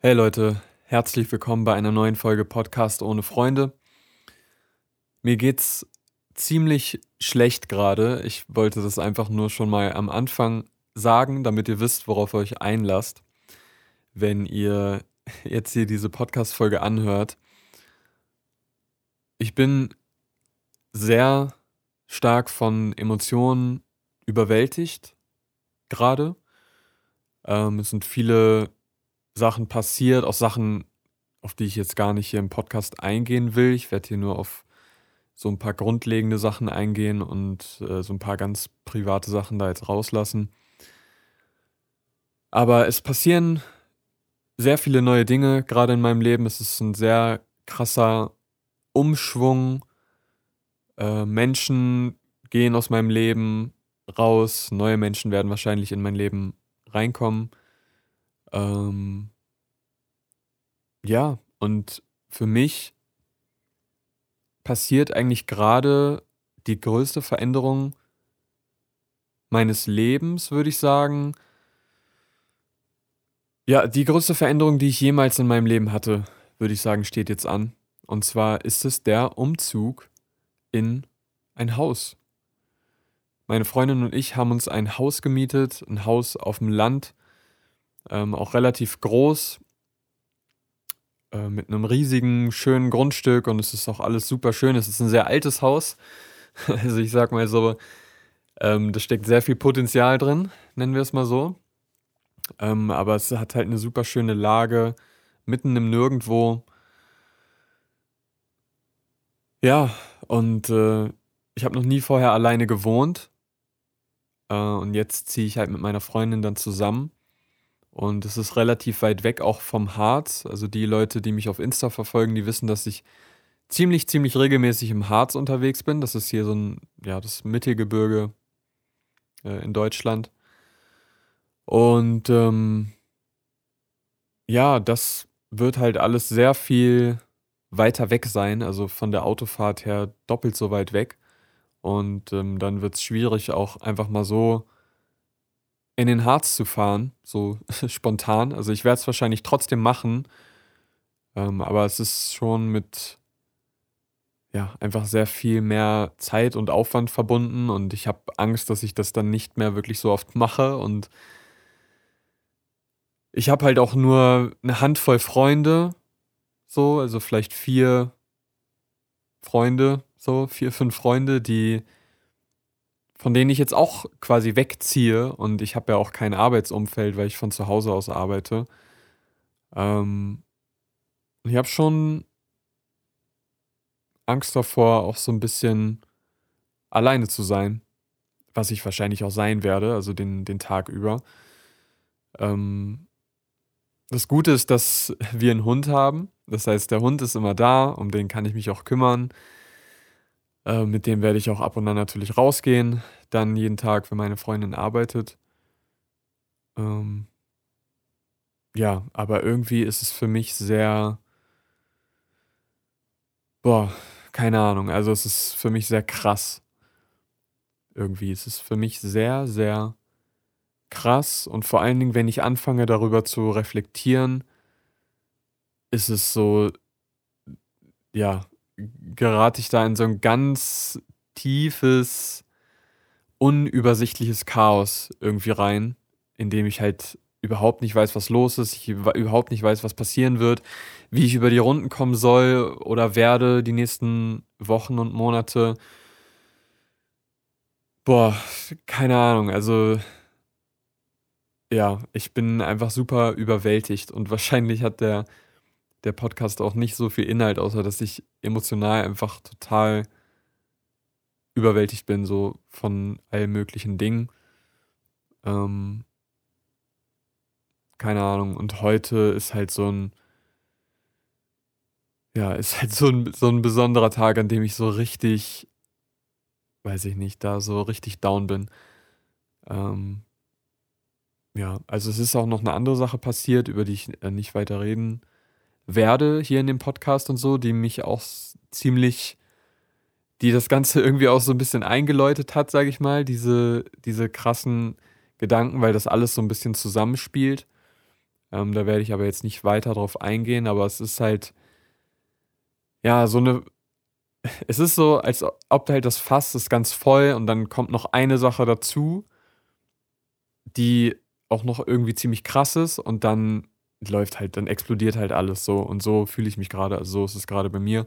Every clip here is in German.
Hey Leute, herzlich willkommen bei einer neuen Folge Podcast ohne Freunde. Mir geht's ziemlich schlecht gerade. Ich wollte das einfach nur schon mal am Anfang sagen, damit ihr wisst, worauf ihr euch einlasst, wenn ihr jetzt hier diese Podcast-Folge anhört. Ich bin sehr stark von Emotionen überwältigt gerade. Ähm, es sind viele Sachen passiert, auch Sachen, auf die ich jetzt gar nicht hier im Podcast eingehen will. Ich werde hier nur auf so ein paar grundlegende Sachen eingehen und äh, so ein paar ganz private Sachen da jetzt rauslassen. Aber es passieren sehr viele neue Dinge gerade in meinem Leben. Es ist ein sehr krasser Umschwung. Äh, Menschen gehen aus meinem Leben raus. Neue Menschen werden wahrscheinlich in mein Leben reinkommen. Ähm, ja, und für mich passiert eigentlich gerade die größte Veränderung meines Lebens, würde ich sagen. Ja, die größte Veränderung, die ich jemals in meinem Leben hatte, würde ich sagen, steht jetzt an. Und zwar ist es der Umzug in ein Haus. Meine Freundin und ich haben uns ein Haus gemietet, ein Haus auf dem Land, ähm, auch relativ groß, äh, mit einem riesigen, schönen Grundstück und es ist auch alles super schön. Es ist ein sehr altes Haus. Also ich sag mal so, ähm, da steckt sehr viel Potenzial drin, nennen wir es mal so. Ähm, aber es hat halt eine super schöne Lage, mitten im Nirgendwo. Ja, und äh, ich habe noch nie vorher alleine gewohnt. Äh, und jetzt ziehe ich halt mit meiner Freundin dann zusammen. Und es ist relativ weit weg auch vom Harz. Also die Leute, die mich auf Insta verfolgen, die wissen, dass ich ziemlich, ziemlich regelmäßig im Harz unterwegs bin. Das ist hier so ein, ja, das Mittelgebirge äh, in Deutschland. Und ähm, ja, das wird halt alles sehr viel weiter weg sein, also von der Autofahrt her doppelt so weit weg. Und ähm, dann wird es schwierig, auch einfach mal so in den Harz zu fahren, so spontan. Also ich werde es wahrscheinlich trotzdem machen, ähm, aber es ist schon mit ja einfach sehr viel mehr Zeit und Aufwand verbunden. Und ich habe Angst, dass ich das dann nicht mehr wirklich so oft mache. Und ich habe halt auch nur eine Handvoll Freunde, so, also vielleicht vier Freunde, so vier, fünf Freunde, die von denen ich jetzt auch quasi wegziehe und ich habe ja auch kein Arbeitsumfeld, weil ich von zu Hause aus arbeite. Ähm, ich habe schon Angst davor, auch so ein bisschen alleine zu sein, was ich wahrscheinlich auch sein werde, also den, den Tag über. Ähm, das Gute ist, dass wir einen Hund haben. Das heißt, der Hund ist immer da, um den kann ich mich auch kümmern. Äh, mit dem werde ich auch ab und an natürlich rausgehen, dann jeden Tag, wenn meine Freundin arbeitet. Ähm, ja, aber irgendwie ist es für mich sehr, boah, keine Ahnung. Also es ist für mich sehr krass. Irgendwie es ist für mich sehr, sehr krass. Und vor allen Dingen, wenn ich anfange darüber zu reflektieren, ist es so, ja, gerate ich da in so ein ganz tiefes, unübersichtliches Chaos irgendwie rein, in dem ich halt überhaupt nicht weiß, was los ist, ich überhaupt nicht weiß, was passieren wird, wie ich über die Runden kommen soll oder werde die nächsten Wochen und Monate. Boah, keine Ahnung, also ja, ich bin einfach super überwältigt und wahrscheinlich hat der der Podcast auch nicht so viel Inhalt, außer dass ich emotional einfach total überwältigt bin, so von allen möglichen Dingen. Ähm, keine Ahnung. Und heute ist halt so ein, ja, ist halt so ein, so ein besonderer Tag, an dem ich so richtig, weiß ich nicht, da so richtig down bin. Ähm, ja, also es ist auch noch eine andere Sache passiert, über die ich äh, nicht weiter reden werde hier in dem Podcast und so, die mich auch ziemlich, die das Ganze irgendwie auch so ein bisschen eingeläutet hat, sage ich mal, diese, diese krassen Gedanken, weil das alles so ein bisschen zusammenspielt. Ähm, da werde ich aber jetzt nicht weiter drauf eingehen, aber es ist halt, ja, so eine, es ist so, als ob halt das Fass ist ganz voll und dann kommt noch eine Sache dazu, die auch noch irgendwie ziemlich krass ist und dann läuft halt, dann explodiert halt alles so und so fühle ich mich gerade, also so ist es gerade bei mir.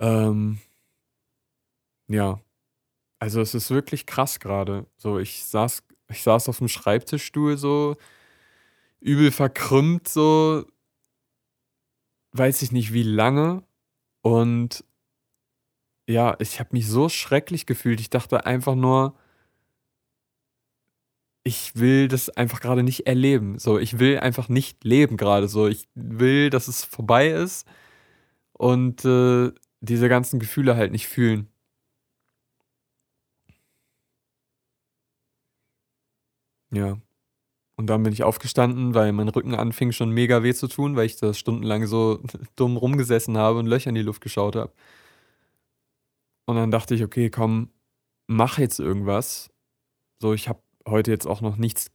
Ähm, ja, also es ist wirklich krass gerade. So, ich saß, ich saß auf dem Schreibtischstuhl so, übel verkrümmt, so, weiß ich nicht wie lange. Und ja, ich habe mich so schrecklich gefühlt. Ich dachte einfach nur, ich will das einfach gerade nicht erleben. So, ich will einfach nicht leben gerade. So, ich will, dass es vorbei ist und äh, diese ganzen Gefühle halt nicht fühlen. Ja. Und dann bin ich aufgestanden, weil mein Rücken anfing schon mega weh zu tun, weil ich da stundenlang so dumm rumgesessen habe und Löcher in die Luft geschaut habe. Und dann dachte ich, okay, komm, mach jetzt irgendwas. So, ich habe heute jetzt auch noch nichts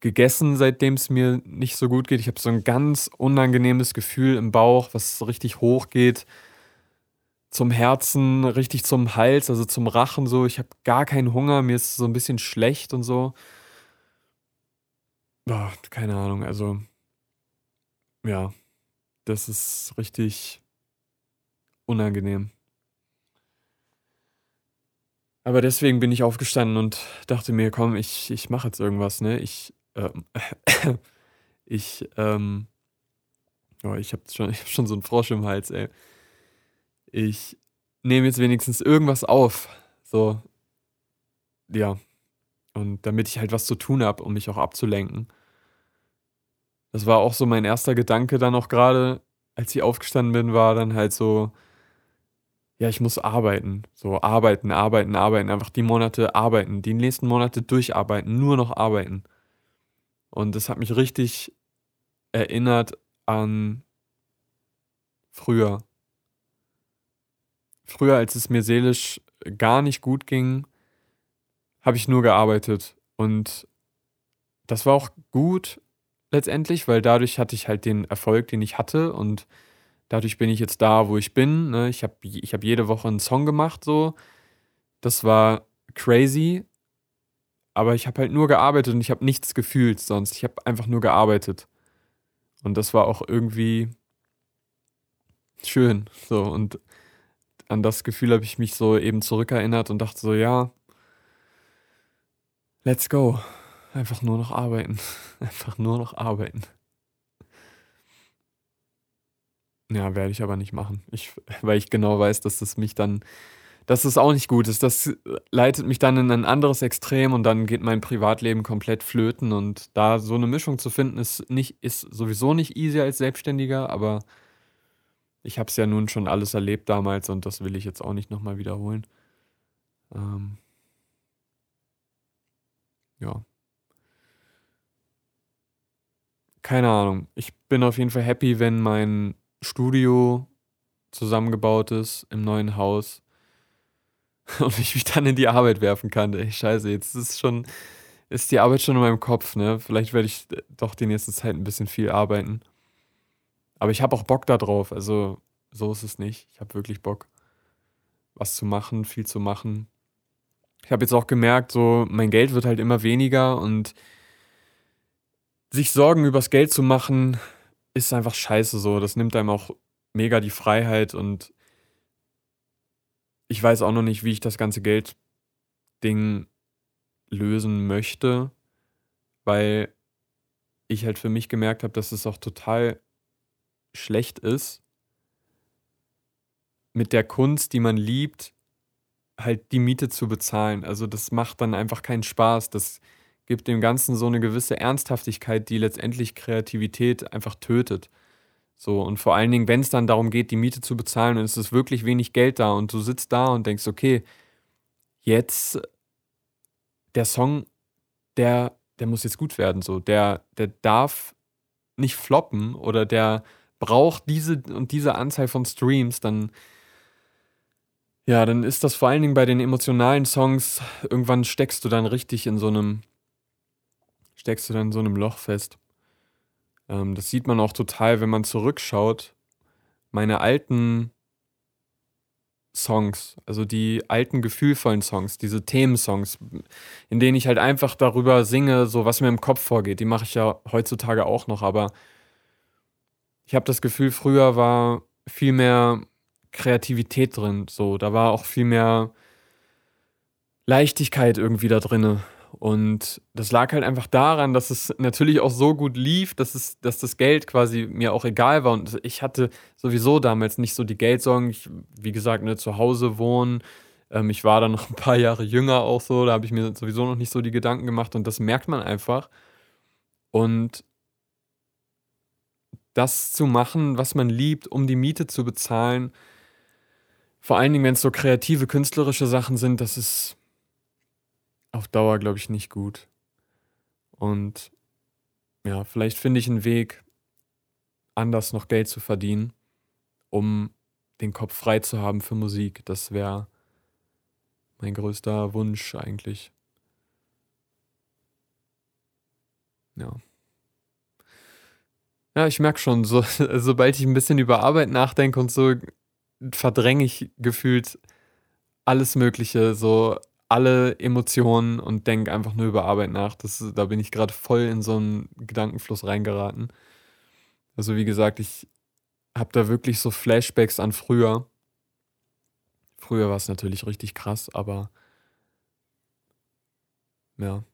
gegessen, seitdem es mir nicht so gut geht. Ich habe so ein ganz unangenehmes Gefühl im Bauch, was richtig hoch geht. Zum Herzen, richtig zum Hals, also zum Rachen so. Ich habe gar keinen Hunger, mir ist so ein bisschen schlecht und so. Boah, keine Ahnung, also ja, das ist richtig unangenehm. Aber deswegen bin ich aufgestanden und dachte mir, komm, ich, ich mache jetzt irgendwas, ne? Ich, ähm, ich, ähm, oh, ich habe schon, hab schon so einen Frosch im Hals, ey. Ich nehme jetzt wenigstens irgendwas auf. So, ja. Und damit ich halt was zu tun habe, um mich auch abzulenken. Das war auch so mein erster Gedanke dann auch gerade, als ich aufgestanden bin, war dann halt so, ja, ich muss arbeiten. So arbeiten, arbeiten, arbeiten. Einfach die Monate arbeiten, die nächsten Monate durcharbeiten, nur noch arbeiten. Und das hat mich richtig erinnert an früher. Früher, als es mir seelisch gar nicht gut ging, habe ich nur gearbeitet. Und das war auch gut letztendlich, weil dadurch hatte ich halt den Erfolg, den ich hatte und dadurch bin ich jetzt da, wo ich bin. Ne? Ich habe ich hab jede Woche einen Song gemacht, so. Das war crazy, aber ich habe halt nur gearbeitet und ich habe nichts gefühlt sonst. Ich habe einfach nur gearbeitet. Und das war auch irgendwie schön. So, und an das Gefühl habe ich mich so eben zurückerinnert und dachte so, ja, let's go. Einfach nur noch arbeiten. Einfach nur noch arbeiten. Ja, werde ich aber nicht machen. Ich, weil ich genau weiß, dass das mich dann, dass das auch nicht gut ist. Das leitet mich dann in ein anderes Extrem und dann geht mein Privatleben komplett flöten. Und da so eine Mischung zu finden, ist, nicht, ist sowieso nicht easy als Selbstständiger, aber ich habe es ja nun schon alles erlebt damals und das will ich jetzt auch nicht nochmal wiederholen. Ähm, ja. Keine Ahnung. Ich bin auf jeden Fall happy, wenn mein Studio zusammengebaut ist im neuen Haus und ich mich dann in die Arbeit werfen kann. Ey, scheiße, jetzt ist schon, ist die Arbeit schon in meinem Kopf, ne? Vielleicht werde ich doch die nächste Zeit ein bisschen viel arbeiten. Aber ich habe auch Bock darauf, also so ist es nicht. Ich habe wirklich Bock, was zu machen, viel zu machen. Ich habe jetzt auch gemerkt, so mein Geld wird halt immer weniger und sich Sorgen übers Geld zu machen, ist einfach scheiße so. Das nimmt einem auch mega die Freiheit und ich weiß auch noch nicht, wie ich das ganze Geldding lösen möchte, weil ich halt für mich gemerkt habe, dass es auch total schlecht ist, mit der Kunst, die man liebt, halt die Miete zu bezahlen. Also das macht dann einfach keinen Spaß. Das gibt dem Ganzen so eine gewisse Ernsthaftigkeit, die letztendlich Kreativität einfach tötet. So, und vor allen Dingen, wenn es dann darum geht, die Miete zu bezahlen und es ist wirklich wenig Geld da und du sitzt da und denkst, okay, jetzt der Song, der, der muss jetzt gut werden, so, der, der darf nicht floppen oder der braucht diese und diese Anzahl von Streams, dann ja, dann ist das vor allen Dingen bei den emotionalen Songs, irgendwann steckst du dann richtig in so einem steckst du dann in so einem Loch fest. Ähm, das sieht man auch total, wenn man zurückschaut. Meine alten Songs, also die alten gefühlvollen Songs, diese Themensongs, in denen ich halt einfach darüber singe, so was mir im Kopf vorgeht. Die mache ich ja heutzutage auch noch, aber ich habe das Gefühl, früher war viel mehr Kreativität drin, so, da war auch viel mehr Leichtigkeit irgendwie da drinne. Und das lag halt einfach daran, dass es natürlich auch so gut lief, dass, es, dass das Geld quasi mir auch egal war. Und ich hatte sowieso damals nicht so die Geldsorgen. Ich, wie gesagt, ne, zu Hause wohnen. Ähm, ich war dann noch ein paar Jahre jünger auch so. Da habe ich mir sowieso noch nicht so die Gedanken gemacht. Und das merkt man einfach. Und das zu machen, was man liebt, um die Miete zu bezahlen, vor allen Dingen, wenn es so kreative, künstlerische Sachen sind, das ist auf Dauer, glaube ich, nicht gut. Und ja, vielleicht finde ich einen Weg, anders noch Geld zu verdienen, um den Kopf frei zu haben für Musik. Das wäre mein größter Wunsch eigentlich. Ja. Ja, ich merke schon, so, sobald ich ein bisschen über Arbeit nachdenke und so, verdränge ich gefühlt alles Mögliche, so alle Emotionen und denke einfach nur über Arbeit nach. Das, da bin ich gerade voll in so einen Gedankenfluss reingeraten. Also wie gesagt, ich habe da wirklich so Flashbacks an früher. Früher war es natürlich richtig krass, aber ja.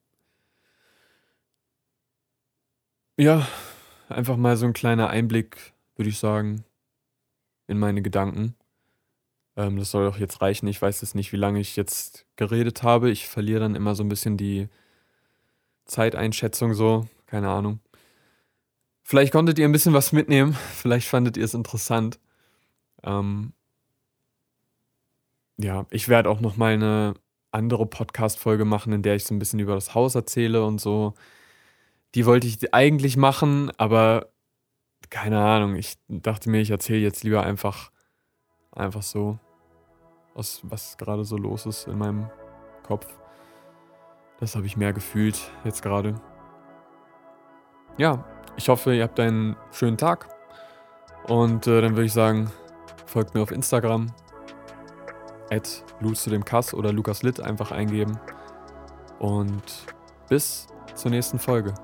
Ja, einfach mal so ein kleiner Einblick, würde ich sagen, in meine Gedanken. Ähm, das soll doch jetzt reichen. Ich weiß jetzt nicht, wie lange ich jetzt geredet habe. Ich verliere dann immer so ein bisschen die Zeiteinschätzung so. Keine Ahnung. Vielleicht konntet ihr ein bisschen was mitnehmen. Vielleicht fandet ihr es interessant. Ähm, ja, ich werde auch noch mal eine andere Podcast-Folge machen, in der ich so ein bisschen über das Haus erzähle und so. Die wollte ich eigentlich machen, aber keine Ahnung. Ich dachte mir, ich erzähle jetzt lieber einfach Einfach so, was, was gerade so los ist in meinem Kopf. Das habe ich mehr gefühlt jetzt gerade. Ja, ich hoffe, ihr habt einen schönen Tag. Und äh, dann würde ich sagen, folgt mir auf Instagram. At zu dem Kass oder Lukas Litt einfach eingeben. Und bis zur nächsten Folge.